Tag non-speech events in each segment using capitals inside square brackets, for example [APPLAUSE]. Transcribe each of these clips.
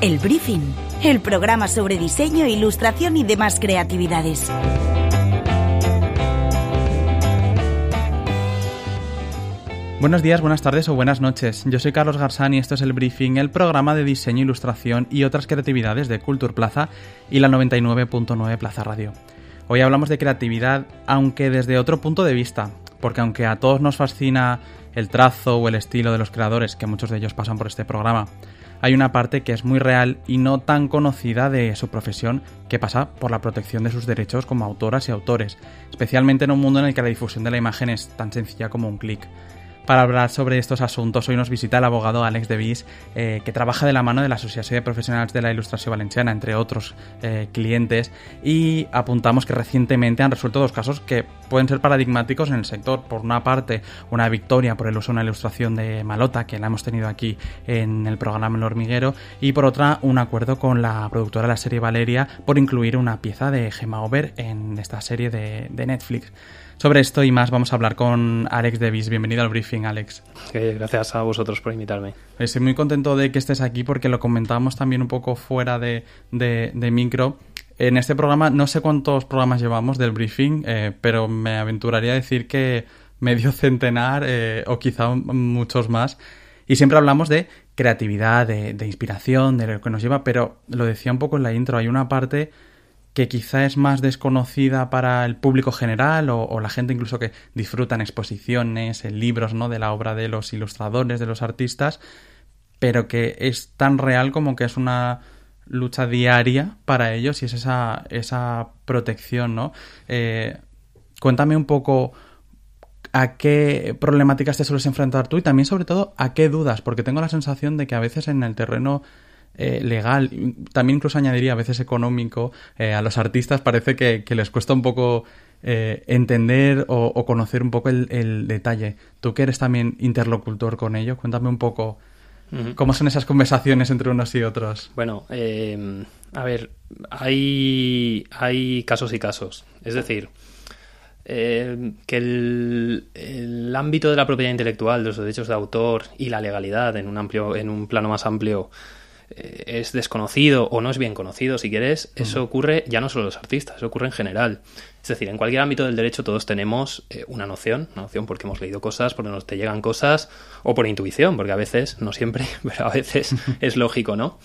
El Briefing, el programa sobre diseño, ilustración y demás creatividades. Buenos días, buenas tardes o buenas noches. Yo soy Carlos Garzán y esto es el Briefing, el programa de diseño, ilustración y otras creatividades de Culture Plaza y la 99.9 Plaza Radio. Hoy hablamos de creatividad, aunque desde otro punto de vista, porque aunque a todos nos fascina el trazo o el estilo de los creadores, que muchos de ellos pasan por este programa, hay una parte que es muy real y no tan conocida de su profesión que pasa por la protección de sus derechos como autoras y autores, especialmente en un mundo en el que la difusión de la imagen es tan sencilla como un clic. Para hablar sobre estos asuntos, hoy nos visita el abogado Alex Devis, eh, que trabaja de la mano de la Asociación de Profesionales de la Ilustración Valenciana, entre otros eh, clientes, y apuntamos que recientemente han resuelto dos casos que pueden ser paradigmáticos en el sector. Por una parte, una victoria por el uso de una ilustración de Malota, que la hemos tenido aquí en el programa El Hormiguero, y por otra, un acuerdo con la productora de la serie Valeria por incluir una pieza de Gemma Over en esta serie de Netflix. Sobre esto y más vamos a hablar con Alex Devis. Bienvenido al briefing, Alex. gracias a vosotros por invitarme. Estoy muy contento de que estés aquí porque lo comentábamos también un poco fuera de, de, micro. En este programa, no sé cuántos programas llevamos del briefing, eh, pero me aventuraría a decir que medio [LAUGHS] centenar eh, o quizá muchos más. Y siempre hablamos de creatividad, de, de inspiración, de lo que nos lleva, pero lo decía un poco en la intro, hay una parte que quizá es más desconocida para el público general o, la gente incluso que disfruta en exposiciones, en libros, ¿no? De la obra de los ilustradores, de los artistas, pero que es tan real como que es una lucha diaria para ellos y es esa, esa protección, ¿no? Eh, cuéntame un poco a qué problemáticas te sueles enfrentar tú y también sobre todo a qué dudas, porque tengo la sensación de que a veces en el terreno eh, legal, también incluso añadiría a veces económico, eh, a los artistas parece que, les cuesta un poco eh, entender o, conocer un poco el, detalle. Tú que eres también interlocutor con ello, cuéntame un poco cómo son esas conversaciones entre unos y otros. Bueno, a ver, hay, hay casos y casos. Es decir, que el, el, ámbito de la propiedad intelectual, de los derechos de autor y la legalidad en un amplio, en un plano más amplio, es desconocido o no es bien conocido, si quieres, eso ocurre ya no solo los artistas, eso ocurre en general. Es decir, en cualquier ámbito del derecho todos tenemos eh, una noción, una noción porque hemos leído cosas, porque nos te llegan cosas, o por intuición, porque a veces, no siempre, [LAUGHS] pero a veces [LAUGHS] es lógico, ¿no?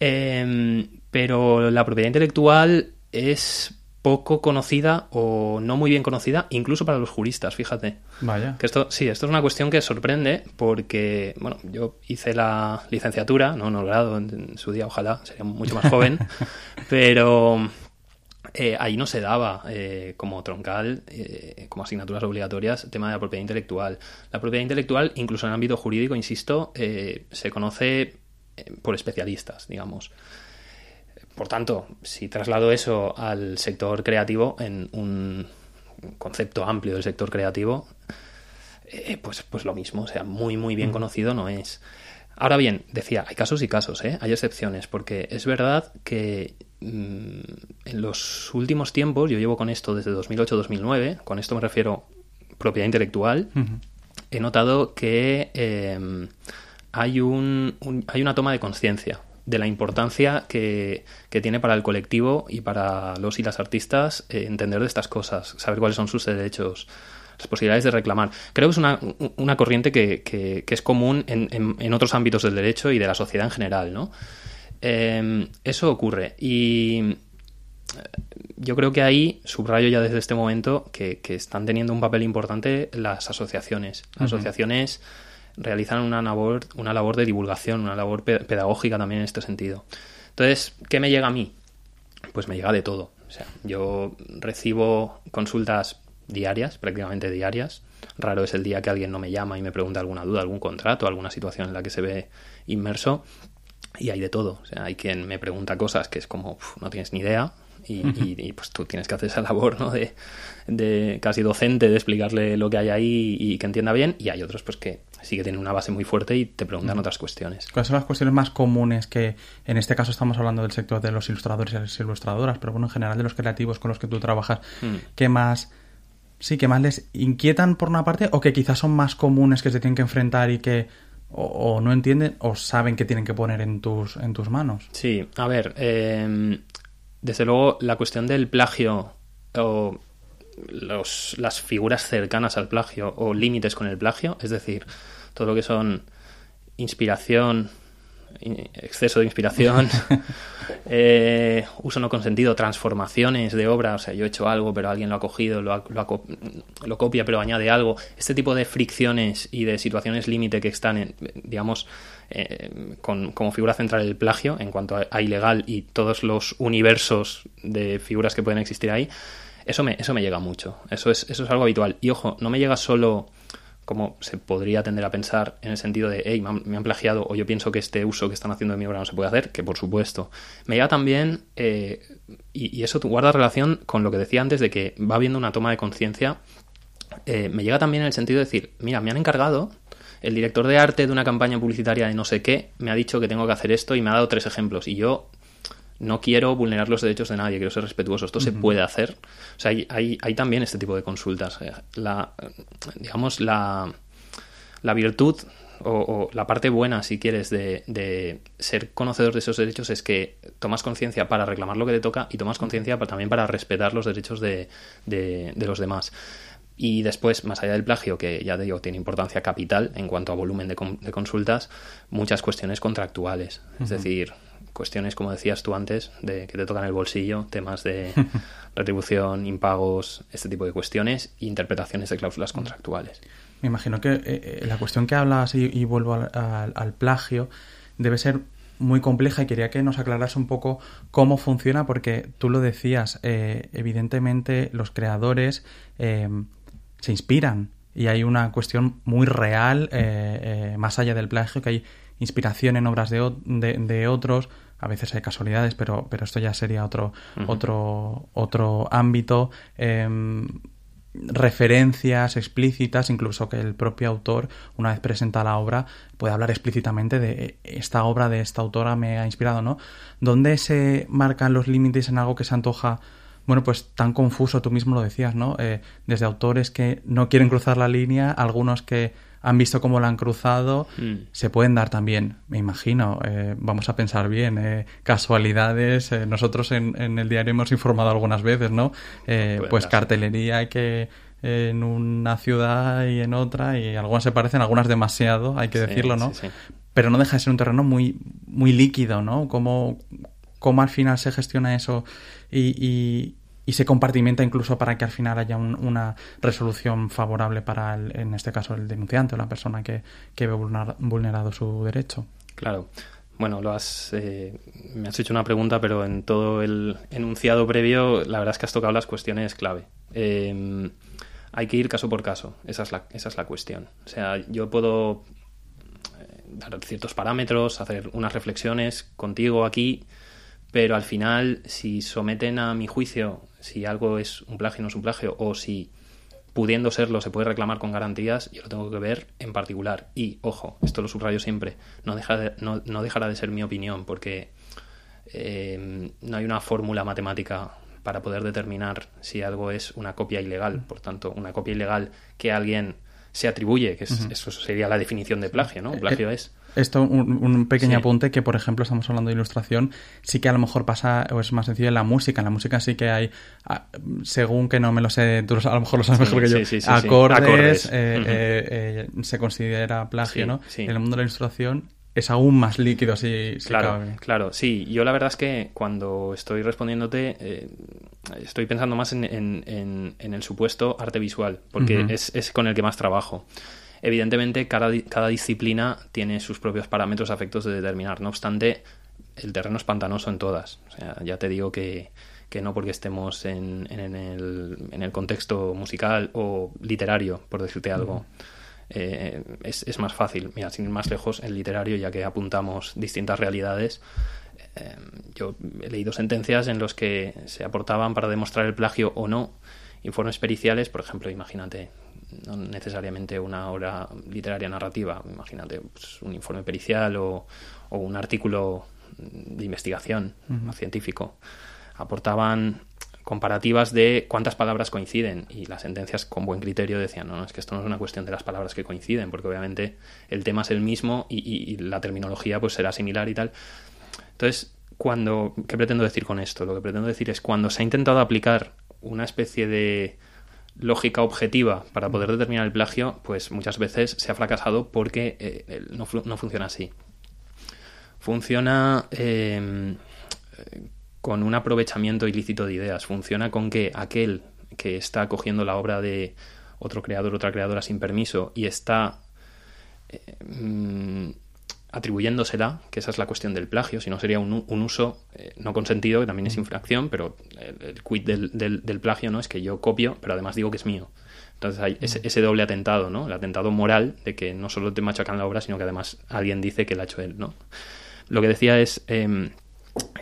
Em, pero la propiedad intelectual es poco conocida o no muy bien conocida, incluso para los juristas, fíjate. Vaya. Que esto, sí, esto es una cuestión que sorprende porque, bueno, yo hice la licenciatura, no, no grado en, su día, ojalá, sería mucho más joven, [LAUGHS] pero eh, ahí no se daba eh, como troncal, eh, como asignaturas obligatorias, el tema de la propiedad intelectual. La propiedad intelectual, incluso en el ámbito jurídico, insisto, se conoce por especialistas, digamos. Por tanto, si traslado eso al sector creativo, en un concepto amplio del sector creativo, eh, pues, pues lo mismo, o sea, muy, muy bien conocido no es. Ahora bien, decía, hay casos y casos, ¿eh? hay excepciones, porque es verdad que mm, en los últimos tiempos, yo llevo con esto desde 2008-2009, con esto me refiero propiedad intelectual, he notado que em, hay, un, hay una toma de conciencia de la importancia que, tiene para el colectivo y para los y las artistas eh, entender de estas cosas, saber cuáles son sus derechos, las posibilidades de reclamar. Creo que es una, una corriente que, es común en, en, otros ámbitos del derecho y de la sociedad en general, ¿no? Em, eso ocurre y eh, yo creo que ahí subrayo ya desde este momento que, están teniendo un papel importante las asociaciones. Las asociaciones realizan una labor, una labor de divulgación, una labor pedagógica también en este sentido. Entonces, ¿qué me llega a mí? Pues me llega de todo. O sea, yo recibo consultas diarias, prácticamente diarias. Raro es el día que alguien no me llama y me pregunta alguna duda, algún contrato, alguna situación en la que se ve inmerso. Y hay de todo. O sea, hay quien me pregunta cosas que es como, no tienes ni idea, y, pues tú tienes que hacer esa labor ¿no? de, casi docente de explicarle lo que hay ahí y que entienda bien y hay otros pues que sí que tienen una base muy fuerte y te preguntan otras cuestiones. ¿Cuáles son las cuestiones más comunes que en este caso estamos hablando del sector de los ilustradores y las ilustradoras, pero bueno, en general de los creativos con los que tú trabajas, mm. ¿qué más sí que más les inquietan por una parte o que quizás son más comunes que se tienen que enfrentar y que o, no entienden o saben que tienen que poner en tus, en tus manos. Sí, a ver, em, desde luego la cuestión del plagio o los, las figuras cercanas al plagio o límites con el plagio, es decir, todo lo que son inspiración, exceso de inspiración, [LAUGHS] eh, uso no consentido, transformaciones de obra, o sea, yo he hecho algo, pero alguien lo ha cogido, lo, lo, copia, pero añade algo. Este tipo de fricciones y de situaciones límite que están, en, digamos, eh, con, como figura central el plagio en cuanto a, ilegal y todos los universos de figuras que pueden existir ahí, eso me, eso me llega mucho. Eso es, eso es algo habitual. Y ojo, no me llega solo como se podría tender a pensar en el sentido de, hey, me han, plagiado o yo pienso que este uso que están haciendo de mi obra no se puede hacer, que por supuesto. Me llega también, eh, y, eso guarda relación con lo que decía antes de que va habiendo una toma de conciencia, eh, me llega también en el sentido de decir, mira, me han encargado, el director de arte de una campaña publicitaria de no sé qué, me ha dicho que tengo que hacer esto y me ha dado tres ejemplos, y yo no quiero vulnerar los derechos de nadie, quiero ser respetuoso. Esto se puede hacer. O sea, hay, hay, también este tipo de consultas. Eh, la, digamos, la, la virtud o, la parte buena, si quieres, de, de, ser conocedor de esos derechos es que tomas conciencia para reclamar lo que te toca y tomas conciencia también para respetar los derechos de, de, los demás. Y después, más allá del plagio, que ya digo, tiene importancia capital en cuanto a volumen de, consultas, muchas cuestiones contractuales. Es decir, cuestiones, como decías tú antes, de que te tocan el bolsillo, temas de [LAUGHS] retribución, impagos, este tipo de cuestiones, e interpretaciones de cláusulas contractuales. Me imagino que eh, eh, la cuestión que hablas, y, vuelvo al, plagio, debe ser muy compleja y quería que nos aclaras un poco cómo funciona, porque tú lo decías, eh, evidentemente los creadores se inspiran y hay una cuestión muy real, más allá del plagio, que hay inspiración en obras de, de otros, a veces hay casualidades, pero, pero esto ya sería otro, otro, otro ámbito. Em, referencias explícitas, incluso que el propio autor, una vez presenta la obra, puede hablar explícitamente de esta obra de esta autora me ha inspirado, ¿no? ¿Dónde se marcan los límites en algo que se antoja, bueno, pues tan confuso, tú mismo lo decías, ¿no? Eh, desde autores que no quieren cruzar la línea, algunos que han visto cómo la han cruzado, mm. se pueden dar también, me imagino, eh, vamos a pensar bien, eh, casualidades. Eh, nosotros en, el diario hemos informado algunas veces, ¿no? pues cartelería que en una ciudad y en otra, y algunas se parecen, algunas demasiado, hay que decirlo, ¿no? Pero no deja de ser un terreno muy, muy líquido, ¿no? Cómo, cómo al final se gestiona eso y, y se compartimenta incluso para que al final haya una resolución favorable para, el, en este caso, el denunciante o la persona que, que ve vulnerado su derecho. Claro. Bueno, lo has, eh, me has hecho una pregunta, pero en todo el enunciado previo, la verdad es que has tocado las cuestiones clave. Em, hay que ir caso por caso, esa es la, esa es la cuestión. O sea, yo puedo eh, dar ciertos parámetros, hacer unas reflexiones contigo aquí, pero al final, si someten a mi juicio si algo es un plagio o no es un plagio, o si pudiendo serlo se puede reclamar con garantías, yo lo tengo que ver en particular. Y, ojo, esto lo subrayo siempre, no, deja no, dejará de ser mi opinión, porque eh, no hay una fórmula matemática para poder determinar si algo es una copia ilegal. Por tanto, una copia ilegal que alguien se atribuye, que eso sería la definición de plagio, ¿no? Un plagio eh, es. esto, un, pequeño apunte que, por ejemplo, estamos hablando de ilustración, sí que a lo mejor pasa o es más sencillo en la música. En la música sí que hay, ah, según que no me lo sé, tú a lo mejor lo sabes mejor que yo, acordes, eh, eh, eh, se considera plagio, ¿no? En el mundo de la ilustración es aún más líquido si, claro, Claro, sí. Yo la verdad es que cuando estoy respondiéndote estoy pensando más en, en, en, el supuesto arte visual, porque es, es con el que más trabajo. Evidentemente, cada, cada disciplina tiene sus propios parámetros a efectos de determinar. No obstante, el terreno es pantanoso en todas. O sea, ya te digo que, que no porque estemos en, en, el, en, el, contexto musical o literario, por decirte algo, eh, es, es, más fácil. Mira, sin ir más lejos, el literario, ya que apuntamos distintas realidades, eh, yo he leído sentencias en las que se aportaban para demostrar el plagio o no. Informes periciales, por ejemplo, imagínate, no necesariamente una obra literaria narrativa, imagínate pues, un informe pericial o, o, un artículo de investigación científico, aportaban comparativas de cuántas palabras coinciden y las sentencias con buen criterio decían, no, no, es que esto no es una cuestión de las palabras que coinciden, porque obviamente el tema es el mismo y, la terminología pues será similar y tal. Entonces, cuando, ¿qué pretendo decir con esto? Lo que pretendo decir es cuando se ha intentado aplicar una especie de lógica objetiva para poder determinar el plagio, pues muchas veces se ha fracasado porque eh, no, funciona así. Funciona eh, con un aprovechamiento ilícito de ideas. Funciona con que aquel que está cogiendo la obra de otro creador, otra creadora sin permiso y está eh, mm, atribuyéndosela, que esa es la cuestión del plagio, si no sería un, uso eh, no consentido, que también es infracción, pero el, quid del, plagio no es que yo copio, pero además digo que es mío. Entonces hay ese, doble atentado, ¿no? El atentado moral de que no solo te machacan la obra, sino que además alguien dice que la ha hecho él, ¿no? Lo que decía es em,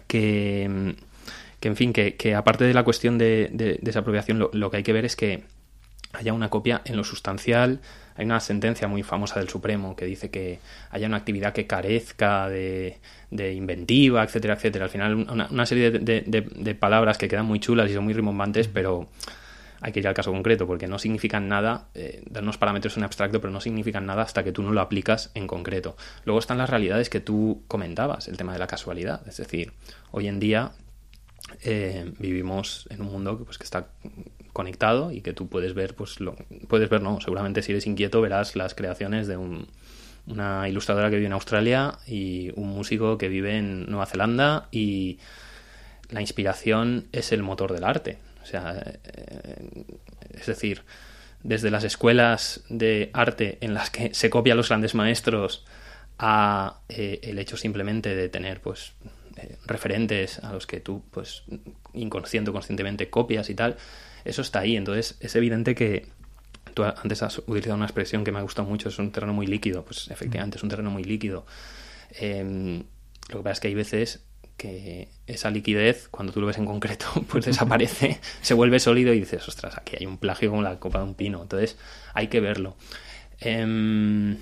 que, en fin, que, aparte de la cuestión de, de desapropiación, lo, lo, que hay que ver es que haya una copia en lo sustancial. Hay una sentencia muy famosa del Supremo que dice que haya una actividad que carezca de, de inventiva, etcétera, etcétera. Al final, una, serie de, de, palabras que quedan muy chulas y son muy rimbombantes, pero hay que ir al caso concreto, porque no significan nada, eh, dar unos parámetros en abstracto, pero no significan nada hasta que tú no lo aplicas en concreto. Luego están las realidades que tú comentabas, el tema de la casualidad. Es decir, hoy en día eh, vivimos en un mundo que, pues, que está conectado y que tú puedes ver, pues lo, puedes ver, no, seguramente si eres inquieto verás las creaciones de una ilustradora que vive en Australia y un músico que vive en Nueva Zelanda y la inspiración es el motor del arte. O sea, eh, es decir, desde las escuelas de arte en las que se copia a los grandes maestros a eh, el hecho simplemente de tener pues eh, referentes a los que tú pues inconsciente o conscientemente copias y tal eso está ahí. Entonces es evidente que tú antes has utilizado una expresión que me ha gustado mucho es un terreno muy líquido. Pues efectivamente es un terreno muy líquido. Em, lo que pasa es que hay veces que esa liquidez, cuando tú lo ves en concreto, [LAUGHS] pues desaparece, se vuelve sólido y dices, ostras, aquí hay un plagio como la copa de un pino. Entonces, hay que verlo. Em,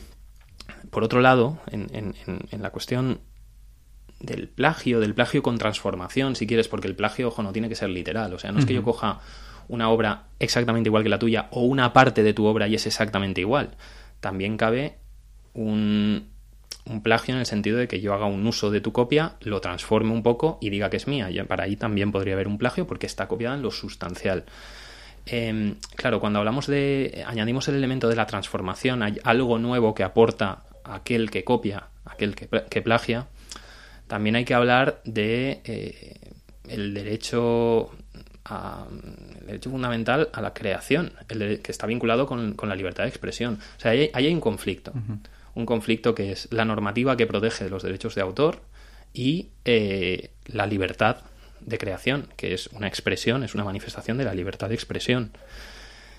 por otro lado, en, la cuestión del plagio, del plagio con transformación, si quieres, porque el plagio, ojo, no tiene que ser literal. O sea, no es que yo coja una obra exactamente igual que la tuya o una parte de tu obra y es exactamente igual. También cabe un, un plagio en el sentido de que yo haga un uso de tu copia, lo transforme un poco y diga que es mía. Para ahí también podría haber un plagio porque está copiada en lo sustancial. Em, claro, cuando hablamos de. añadimos el elemento de la transformación, hay algo nuevo que aporta aquel que copia, aquel que, plagia. También hay que hablar de eh, el derecho el derecho fundamental a la creación, el que está vinculado con, la libertad de expresión. O sea, ahí, hay un conflicto un conflicto que es la normativa que protege los derechos de autor y eh, la libertad de creación, que es una expresión, es una manifestación de la libertad de expresión.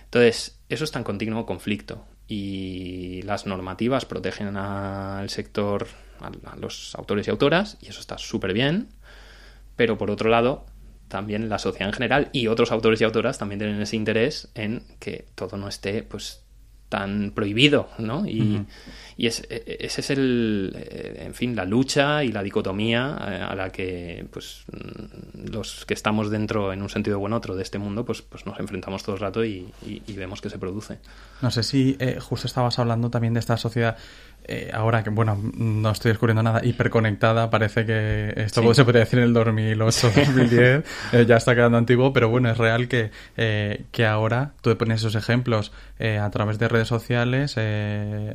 Entonces, eso está en continuo conflicto y las normativas protegen al sector, a, los autores y autoras, y eso está súper bien, pero por otro lado, también la sociedad en general y otros autores y autoras también tienen ese interés en que todo no esté pues tan prohibido, ¿no? Y, y es, e, e, ese es el, eh, en fin, la lucha y la dicotomía eh, a la que, pues, mm, los que estamos dentro, en un sentido u otro, de este mundo, pues, pues nos enfrentamos todo el rato y, vemos que se produce. No sé si eh, justo estabas hablando también de esta sociedad eh, ahora que, bueno, no estoy descubriendo nada, hiperconectada, parece que esto se podría decir en el 2008, 2010, eh, ya está quedando antiguo, pero bueno, es real que, eh, que ahora tú pones esos ejemplos a través de redes sociales,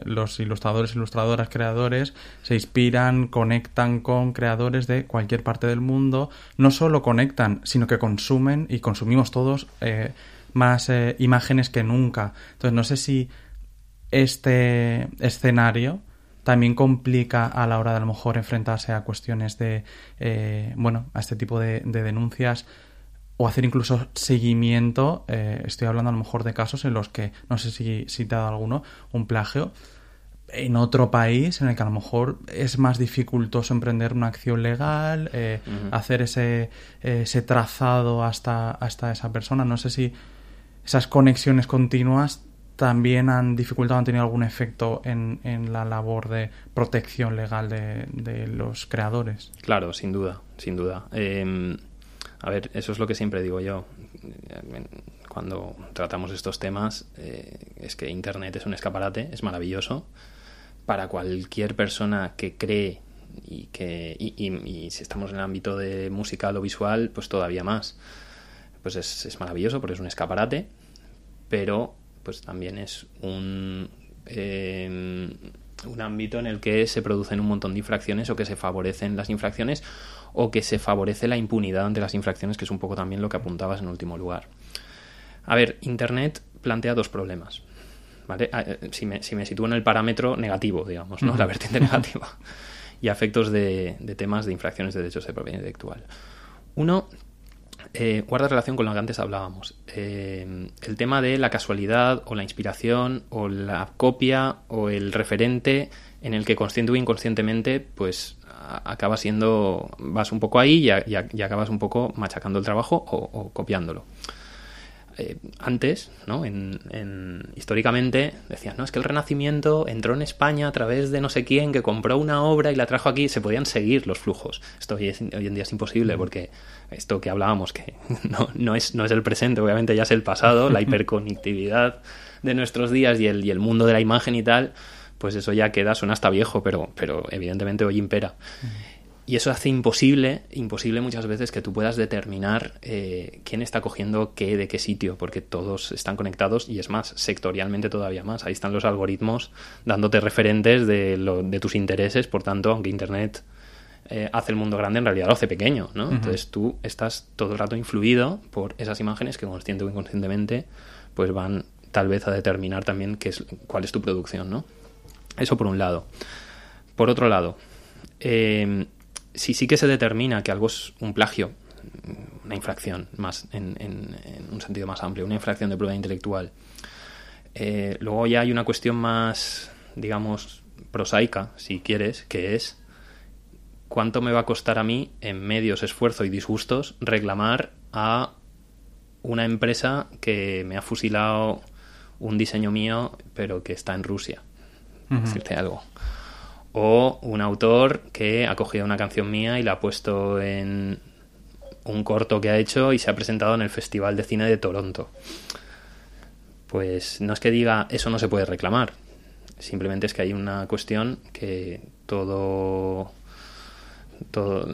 los ilustradores, ilustradoras, creadores se inspiran, conectan con creadores de cualquier parte del mundo, no solo conectan, sino que consumen y consumimos todos más imágenes que nunca. Entonces, no sé si este escenario también complica a la hora de a lo mejor enfrentarse a cuestiones de, eh, bueno, a este tipo de, denuncias o hacer incluso seguimiento. Eh, estoy hablando a lo mejor de casos en los que, no sé si, si te ha dado alguno, un plagio en otro país en el que a lo mejor es más dificultoso emprender una acción legal, eh, hacer ese, ese trazado hasta, hasta esa persona. No sé si esas conexiones continuas también han dificultado, han tenido algún efecto en, en la labor de protección legal de, de, los creadores. Claro, sin duda, sin duda. Em, a ver, eso es lo que siempre digo yo. cuando tratamos estos temas, eh, es que Internet es un escaparate, es maravilloso para cualquier persona que cree y que y, si estamos en el ámbito de musical o visual, pues todavía más. Pues es, maravilloso porque es un escaparate, pero pues también es un em, un ámbito en el que se producen un montón de infracciones o que se favorecen las infracciones o que se favorece la impunidad ante las infracciones, que es un poco también lo que apuntabas en último lugar. A ver, Internet plantea dos problemas. ¿vale? Ah, eh, si, me, si me sitúo en el parámetro negativo, digamos, ¿no? la vertiente [LAUGHS] negativa, y a efectos de, temas de infracciones de derechos de propiedad intelectual. Uno, eh, guarda relación con lo que antes hablábamos. Eh, el tema de la casualidad o la inspiración o la copia o el referente en el que consciente o inconscientemente pues acaba siendo, vas un poco ahí y, acabas un poco machacando el trabajo o copiándolo. Eh, antes, ¿no? En, históricamente, decían, no, es que el Renacimiento entró en España a través de no sé quién que compró una obra y la trajo aquí, se podían seguir los flujos. Esto hoy, en día es imposible porque esto que hablábamos, que [LAUGHS] no, no, es, no es el presente, obviamente ya es el pasado, la [LAUGHS] hiperconectividad de nuestros días y el, y el mundo de la imagen y tal, pues eso ya queda, suena hasta viejo, pero, pero evidentemente hoy impera. Y eso hace imposible, imposible muchas veces que tú puedas determinar eh, quién está cogiendo qué de qué sitio, porque todos están conectados y es más, sectorialmente todavía más. Ahí están los algoritmos dándote referentes de, lo, de tus intereses, por tanto, aunque Internet eh, hace el mundo grande, en realidad lo hace pequeño, ¿no? Entonces tú estás todo el rato influido por esas imágenes que consciente o inconscientemente pues van tal vez a determinar también qué es, cuál es tu producción, ¿no? Eso por un lado. Por otro lado, eh, si sí que se determina que algo es un plagio, una infracción más en, un sentido más amplio, una infracción de prueba intelectual, eh, luego ya hay una cuestión más, digamos, prosaica, si quieres, que es cuánto me va a costar a mí, en medios, esfuerzo y disgustos, reclamar a una empresa que me ha fusilado un diseño mío, pero que está en Rusia. Decirte algo o un autor que ha cogido una canción mía y la ha puesto en un corto que ha hecho y se ha presentado en el Festival de Cine de Toronto. Pues no es que diga eso no se puede reclamar, simplemente es que hay una cuestión que todo todo,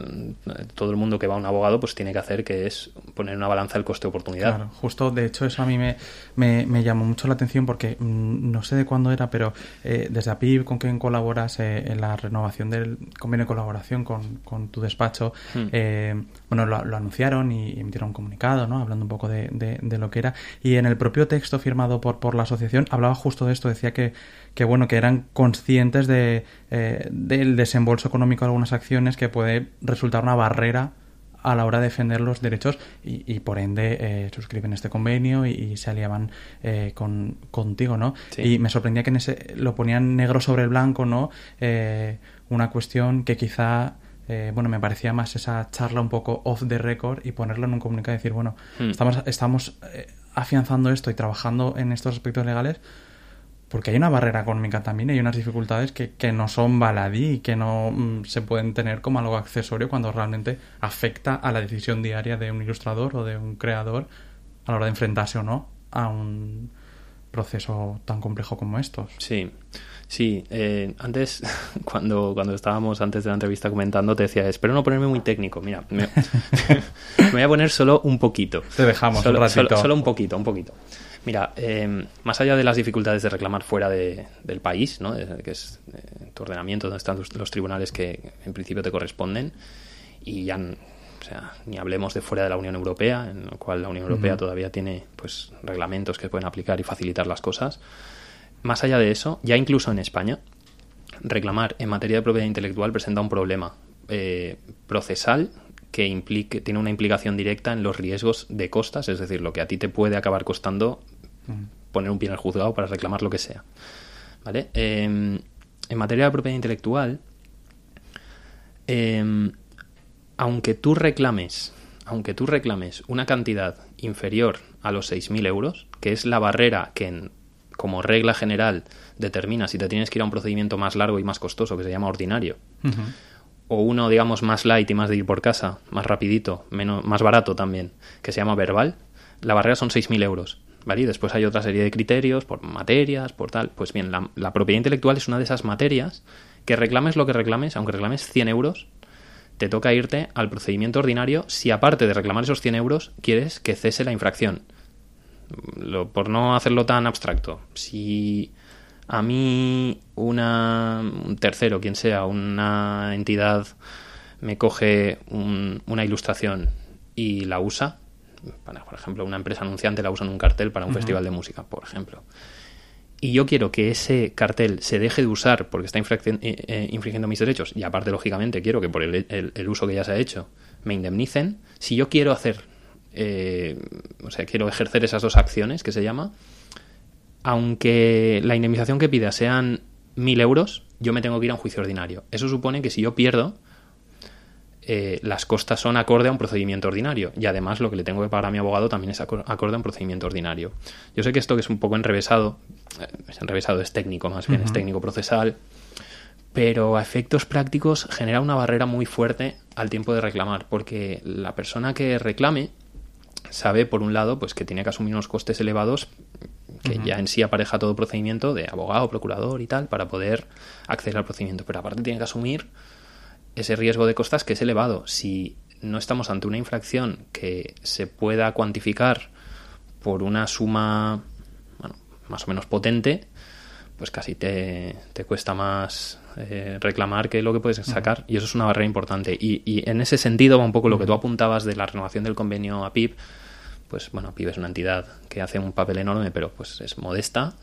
todo el mundo que va a un abogado pues tiene que hacer, que es poner una balanza del coste-oportunidad. Claro, justo, de hecho, eso a mí me, me, llamó mucho la atención porque mm, no sé de cuándo era, pero eh, desde APIB, con quien colaboras eh, en la renovación del convenio de colaboración con, con tu despacho, hmm. eh, bueno, lo, anunciaron y emitieron un comunicado, ¿no? Hablando un poco de, de, lo que era. Y en el propio texto firmado por, por la asociación hablaba justo de esto, decía que que bueno que eran conscientes de, eh, del desembolso económico de algunas acciones que puede resultar una barrera a la hora de defender los derechos y, por ende eh, suscriben este convenio y, se aliaban eh, con, contigo, ¿no? Y me sorprendía que en ese, lo ponían negro sobre blanco, ¿no? una cuestión que quizá bueno, me parecía más esa charla un poco off the record y ponerlo en un comunicado y decir, bueno, hmm. estamos, estamos afianzando esto y trabajando en estos aspectos legales porque hay una barrera económica también, hay unas dificultades que, que no son baladí y que no mm, se pueden tener como algo accesorio cuando realmente afecta a la decisión diaria de un ilustrador o de un creador a la hora de enfrentarse o no a un proceso tan complejo como estos. Sí, sí. Eh, antes, [LAUGHS] cuando, cuando estábamos antes de la entrevista comentando, te decía, espero no ponerme muy técnico. Mira, me, [LAUGHS] voy a poner solo un poquito. Te dejamos solo, un solo un poquito, un poquito. Mira, em, más allá de las dificultades de reclamar fuera del país, ¿no? que es eh, tu ordenamiento, donde están los, tribunales que en principio te corresponden, y ya, o sea, ni hablemos de fuera de la Unión Europea, en lo cual la Unión Europea todavía tiene pues reglamentos que pueden aplicar y facilitar las cosas. Más allá de eso, ya incluso en España, reclamar en materia de propiedad intelectual presenta un problema eh, procesal que implique, tiene una implicación directa en los riesgos de costas, es decir, lo que a ti te puede acabar costando poner un pie en el juzgado para reclamar lo que sea. ¿Vale? Em, en materia de propiedad intelectual, em, aunque tú reclames, aunque tú reclames una cantidad inferior a los 6.000 euros, que es la barrera que como regla general determina si te tienes que ir a un procedimiento más largo y más costoso, que se llama ordinario, o uno, digamos, más light y más de ir por casa, más rapidito, menos, más barato también, que se llama verbal, la barrera son 6.000 euros. ¿Vale? Después hay otra serie de criterios por materias, por tal. Pues bien, la, propiedad intelectual es una de esas materias que reclames lo que reclames, aunque reclames 100 euros, te toca irte al procedimiento ordinario si aparte de reclamar esos 100 euros quieres que cese la infracción. Por no hacerlo tan abstracto, si a mí una, un tercero, quien sea, una entidad me coge un, una ilustración y la usa, para, por ejemplo, una empresa anunciante la usa en un cartel para un festival de música, por ejemplo, y yo quiero que ese cartel se deje de usar porque está eh, eh, infringiendo mis derechos, y aparte, lógicamente, quiero que por el, uso que ya se ha hecho me indemnicen, si yo quiero hacer, eh, o sea, quiero ejercer esas dos acciones que se llama, aunque la indemnización que pida sean mil euros, yo me tengo que ir a un juicio ordinario. Eso supone que si yo pierdo, eh, las costas son acorde a un procedimiento ordinario. Y además lo que le tengo que pagar a mi abogado también es acorde a un procedimiento ordinario. Yo sé que esto que es un poco enrevesado, eh, es enrevesado, es técnico más bien, es técnico procesal, pero a efectos prácticos genera una barrera muy fuerte al tiempo de reclamar, porque la persona que reclame sabe, por un lado, pues que tiene que asumir unos costes elevados que ya en sí apareja todo procedimiento de abogado, procurador y tal, para poder acceder al procedimiento, pero aparte tiene que asumir ese riesgo de costas que es elevado. Si no estamos ante una infracción que se pueda cuantificar por una suma bueno, más o menos potente, pues casi te, te cuesta más eh, reclamar que lo que puedes sacar. Y eso es una barrera importante. Y, y, en ese sentido va un poco lo que tú apuntabas de la renovación del convenio a PIB. Pues bueno, PIB es una entidad que hace un papel enorme, pero pues es modesta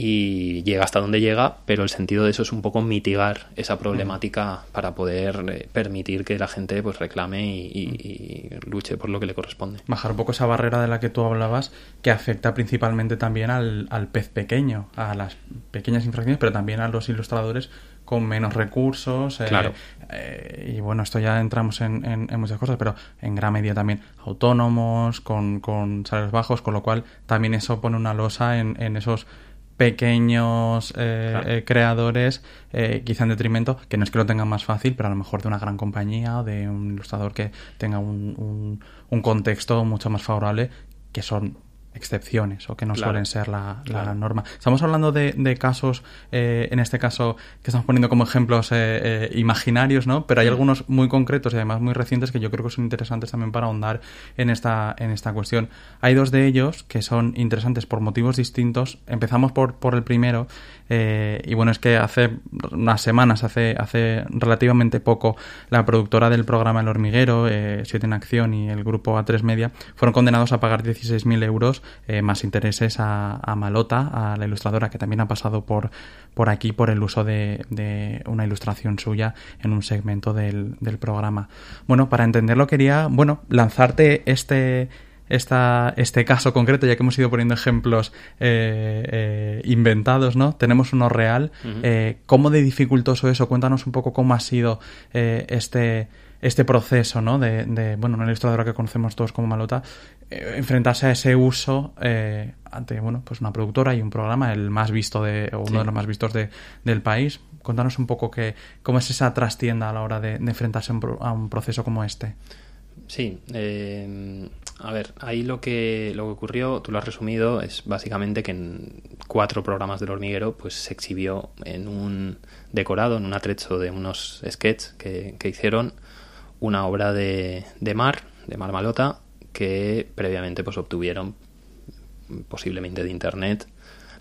y llega hasta donde llega, pero el sentido de eso es un poco mitigar esa problemática para poder eh, permitir que la gente pues reclame y, luche por lo que le corresponde. Bajar un poco esa barrera de la que tú hablabas, que afecta principalmente también al, pez pequeño, a las pequeñas infracciones, pero también a los ilustradores con menos recursos. Eh, claro. Eh, y bueno, esto ya entramos en, muchas cosas, pero en gran medida también autónomos, con, con salarios bajos, con lo cual también eso pone una losa en, en esos pequeños eh, eh, creadores, eh, quizá en detrimento, que no es que lo tengan más fácil, pero a lo mejor de una gran compañía o de un ilustrador que tenga un, un contexto mucho más favorable, que son excepciones o que no suelen ser la, norma. Estamos hablando de, casos, eh, en este caso, que estamos poniendo como ejemplos eh, eh, imaginarios, ¿no? Pero hay algunos muy concretos y además muy recientes que yo creo que son interesantes también para ahondar en esta, en esta cuestión. Hay dos de ellos que son interesantes por motivos distintos. Empezamos por, por el primero y bueno, es que hace unas semanas, hace, hace relativamente poco, la productora del programa El Hormiguero, Siete en Acción y el grupo A3 Media fueron condenados a pagar 16.000 euros eh, más intereses a, Malota, a la ilustradora que también ha pasado por, por aquí por el uso de, una ilustración suya en un segmento del, programa. Bueno, para entenderlo quería, bueno, lanzarte este, esta, este caso concreto, ya que hemos ido poniendo ejemplos eh, eh, inventados, ¿no? Tenemos uno real. ¿Cómo de dificultoso eso? Cuéntanos un poco cómo ha sido este este proceso, ¿no? De, de, bueno, una ilustradora que conocemos todos como Malota, eh, enfrentarse a ese uso eh, ante, bueno, pues una productora y un programa, el más visto de, o uno de los más vistos de, del país. Contanos un poco que, cómo es esa trastienda a la hora de, enfrentarse a un proceso como este. Sí, eh, a ver, ahí lo que, lo que ocurrió, tú lo has resumido, es básicamente que en cuatro programas del hormiguero pues se exhibió en un decorado, en un atrecho de unos sketches que, que hicieron una obra de, de mar, de Marmalota, que previamente pues obtuvieron posiblemente de internet,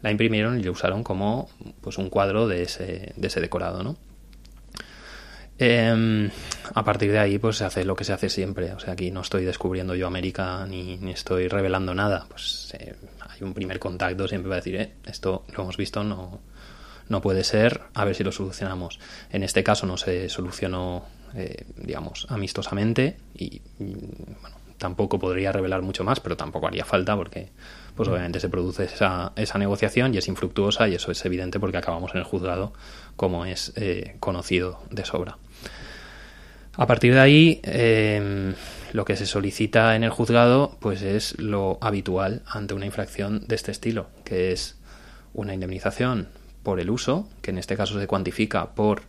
la imprimieron y la usaron como pues un cuadro de ese, de ese decorado, ¿no? Em, a partir de ahí, pues se hace lo que se hace siempre. O sea, aquí no estoy descubriendo yo América ni, estoy revelando nada. Pues eh, hay un primer contacto, siempre va a decir, eh, esto lo hemos visto, no, no puede ser, a ver si lo solucionamos. En este caso no se solucionó eh, digamos, amistosamente y, bueno, tampoco podría revelar mucho más, pero tampoco haría falta porque pues obviamente se produce esa, esa negociación y es infructuosa y eso es evidente porque acabamos en el juzgado como es eh, conocido de sobra. A partir de ahí, em, lo que se solicita en el juzgado pues es lo habitual ante una infracción de este estilo, que es una indemnización por el uso, que en este caso se cuantifica por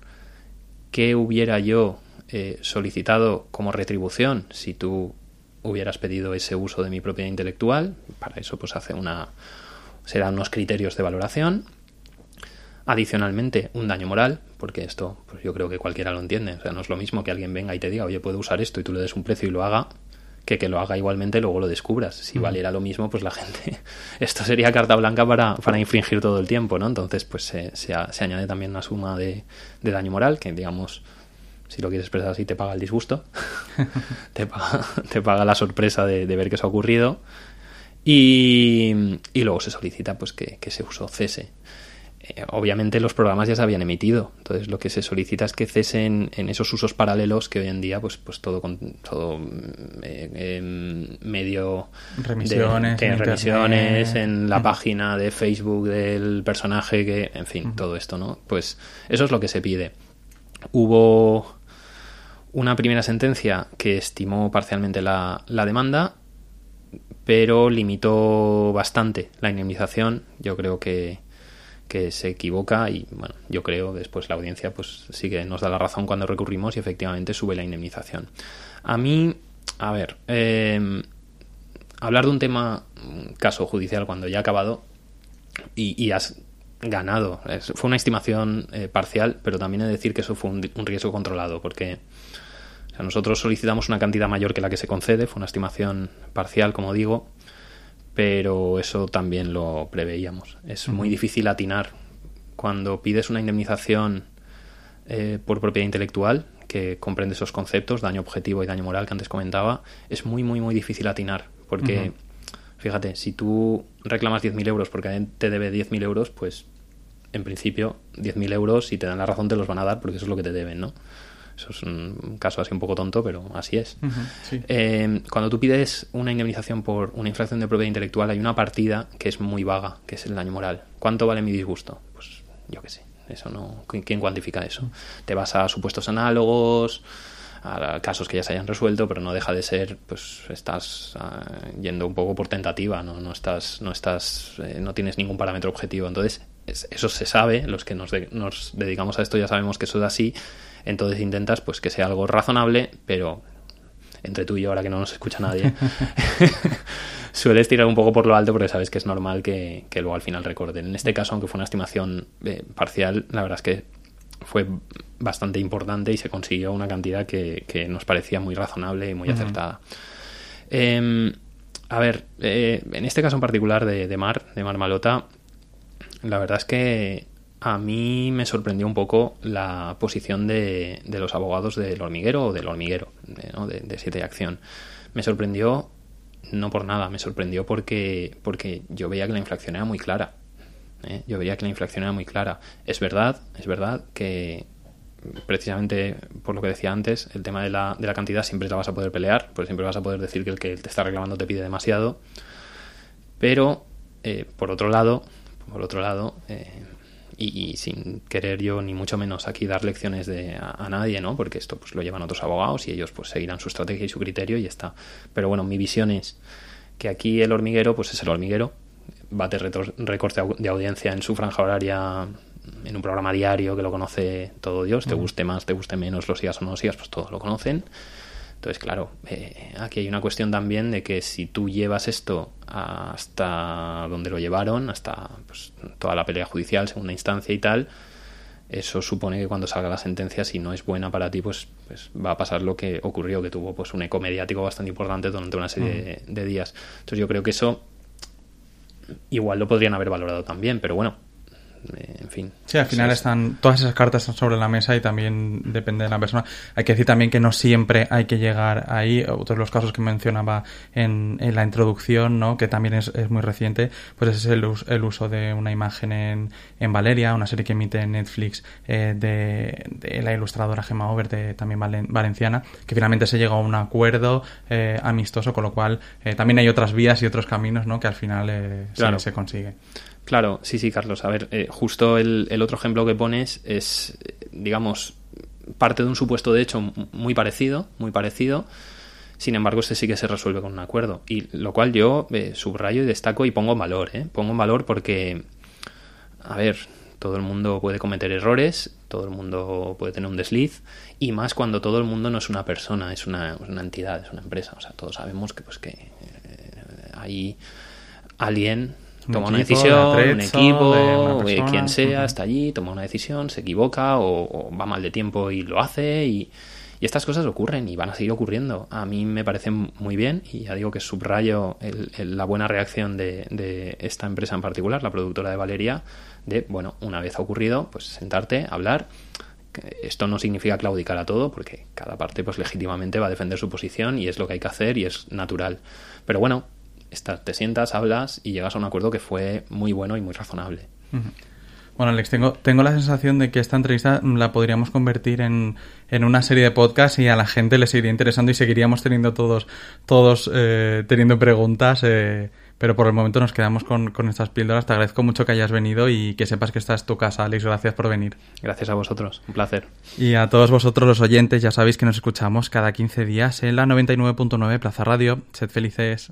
qué hubiera yo eh, solicitado como retribución si tú hubieras pedido ese uso de mi propiedad intelectual. Para eso, pues hace una. serán unos criterios de valoración. Adicionalmente, un daño moral, porque esto, pues yo creo que cualquiera lo entiende. O sea, no es lo mismo que alguien venga y te diga, oye, puedo usar esto y tú le des un precio y lo haga, que que lo haga igualmente y luego lo descubras. Si valiera lo mismo, pues la gente. [LAUGHS] Esto sería carta blanca para, para infringir todo el tiempo, ¿no? Entonces, pues se, se, se añade también una suma de, de daño moral, que digamos si lo quieres expresar así, te paga el disgusto, [LAUGHS] te, paga, [LAUGHS] te, paga, la sorpresa de, de, ver que eso ha ocurrido y, y luego se solicita pues que, que ese uso cese. Eh, obviamente los programas ya se habían emitido, entonces lo que se solicita es que cesen en esos usos paralelos que hoy en día pues pues todo con todo eh, eh, medio remisiones, de, de remisiones en la página de Facebook del personaje que en fin, uh -huh. todo esto, ¿no? Pues eso es lo que se pide. Hubo una primera sentencia que estimó parcialmente la, la, demanda, pero limitó bastante la indemnización. Yo creo que, que, se equivoca y, bueno, yo creo después la audiencia pues sí que nos da la razón cuando recurrimos y efectivamente sube la indemnización. A mí, a ver, eh, hablar de un tema, caso judicial cuando ya ha acabado y, has ganado. Fue una estimación eh, parcial, pero también he de decir que eso fue un, riesgo controlado, porque nosotros solicitamos una cantidad mayor que la que se concede, fue una estimación parcial, como digo, pero eso también lo preveíamos. Es muy difícil atinar cuando pides una indemnización eh, por propiedad intelectual, que comprende esos conceptos, daño objetivo y daño moral que antes comentaba, es muy, muy, muy difícil atinar, porque... Uh -huh Fíjate, si tú reclamas 10.000 euros porque alguien te debe 10.000 euros, pues en principio 10.000 euros, si te dan la razón, te los van a dar porque eso es lo que te deben, ¿no? Eso es un caso así un poco tonto, pero así es. Uh -huh, sí. eh, cuando tú pides una indemnización por una infracción de propiedad intelectual, hay una partida que es muy vaga, que es el daño moral. ¿Cuánto vale mi disgusto? Pues yo qué sé, eso no. ¿Quién cuantifica eso? Te vas a supuestos análogos a casos que ya se hayan resuelto, pero no deja de ser, pues estás uh, yendo un poco por tentativa, no, no estás, no estás, eh, no tienes ningún parámetro objetivo. Entonces, es, eso se sabe, los que nos, de, nos dedicamos a esto ya sabemos que eso es así, entonces intentas pues que sea algo razonable, pero entre tú y yo, ahora que no nos escucha nadie, [LAUGHS] [LAUGHS] sueles tirar un poco por lo alto porque sabes que es normal que, que luego al final recorden. En este caso, aunque fue una estimación eh, parcial, la verdad es que fue bastante importante y se consiguió una cantidad que, que nos parecía muy razonable y muy uh -huh. acertada. Eh, a ver, eh, en este caso en particular de, de, Mar, de Mar Malota, la verdad es que a mí me sorprendió un poco la posición de, de los abogados del hormiguero o del hormiguero, ¿no? de, de Siete de Acción. Me sorprendió, no por nada, me sorprendió porque, porque yo veía que la infracción era muy clara. ¿eh? Yo veía que la infracción era muy clara. Es verdad, es verdad que precisamente por lo que decía antes, el tema de la, de la cantidad siempre la vas a poder pelear, porque siempre vas a poder decir que el que te está reclamando te pide demasiado. Pero, eh, por otro lado, por otro lado, eh, y, y, sin querer yo ni mucho menos aquí dar lecciones de, a, a, nadie, ¿no? Porque esto pues lo llevan otros abogados y ellos pues seguirán su estrategia y su criterio y ya está. Pero bueno, mi visión es que aquí el hormiguero pues es el hormiguero, bate récords de audiencia en su franja horaria en un programa diario que lo conoce todo Dios, te guste más, te guste menos, lo sigas o no lo sigas, pues todos lo conocen. Entonces, claro, eh, aquí hay una cuestión también de que si tú llevas esto hasta donde lo llevaron, hasta pues, toda la pelea judicial, segunda instancia y tal, eso supone que cuando salga la sentencia, si no es buena para ti, pues, pues va a pasar lo que ocurrió, que tuvo pues un eco mediático bastante importante durante una serie uh -huh. de, de días. Entonces yo creo que eso igual lo podrían haber valorado también, pero bueno, en fin. Sí, al final es... están todas esas cartas están sobre la mesa y también depende de la persona. Hay que decir también que no siempre hay que llegar ahí. Otros de los casos que mencionaba en, en la introducción, ¿no? que también es, es, muy reciente, pues es el, el uso de una imagen en, en, Valeria, una serie que emite en Netflix eh, de, de, la ilustradora Gemma Over, de, también valen, valenciana, que finalmente se llegó a un acuerdo eh, amistoso, con lo cual eh, también hay otras vías y otros caminos ¿no? que al final eh, claro. se, se consigue. Claro, sí, sí, Carlos. A ver, eh, justo el, el, otro ejemplo que pones es, digamos, parte de un supuesto de hecho muy parecido, muy parecido. Sin embargo, este sí que se resuelve con un acuerdo. Y lo cual yo eh, subrayo y destaco y pongo valor, ¿eh? Pongo valor porque, a ver, todo el mundo puede cometer errores, todo el mundo puede tener un desliz, y más cuando todo el mundo no es una persona, es una, una entidad, es una empresa. O sea, todos sabemos que pues que eh, hay alguien toma una decisión, un equipo, quien sea, está allí, toma una decisión, se equivoca o, va mal de tiempo y lo hace y, estas cosas ocurren y van a seguir ocurriendo. A mí me parece muy bien y ya digo que subrayo la buena reacción de, de, esta empresa en particular, la productora de Valeria, de, bueno, una vez ha ocurrido, pues sentarte, hablar. Esto no significa claudicar a todo, porque cada parte pues legítimamente va a defender su posición y es lo que hay que hacer y es natural. Pero bueno, te sientas, hablas y llegas a un acuerdo que fue muy bueno y muy razonable. Bueno, Alex, tengo, tengo la sensación de que esta entrevista la podríamos convertir en, en una serie de podcasts y a la gente le seguiría interesando y seguiríamos teniendo todos, todos eh, teniendo preguntas. Eh, pero por el momento nos quedamos con, con estas píldoras. Te agradezco mucho que hayas venido y que sepas que esta es tu casa, Alex. Gracias por venir. Gracias a vosotros. Un placer. Y a todos vosotros los oyentes, ya sabéis que nos escuchamos cada 15 días en la 99.9 Plaza Radio. Sed felices.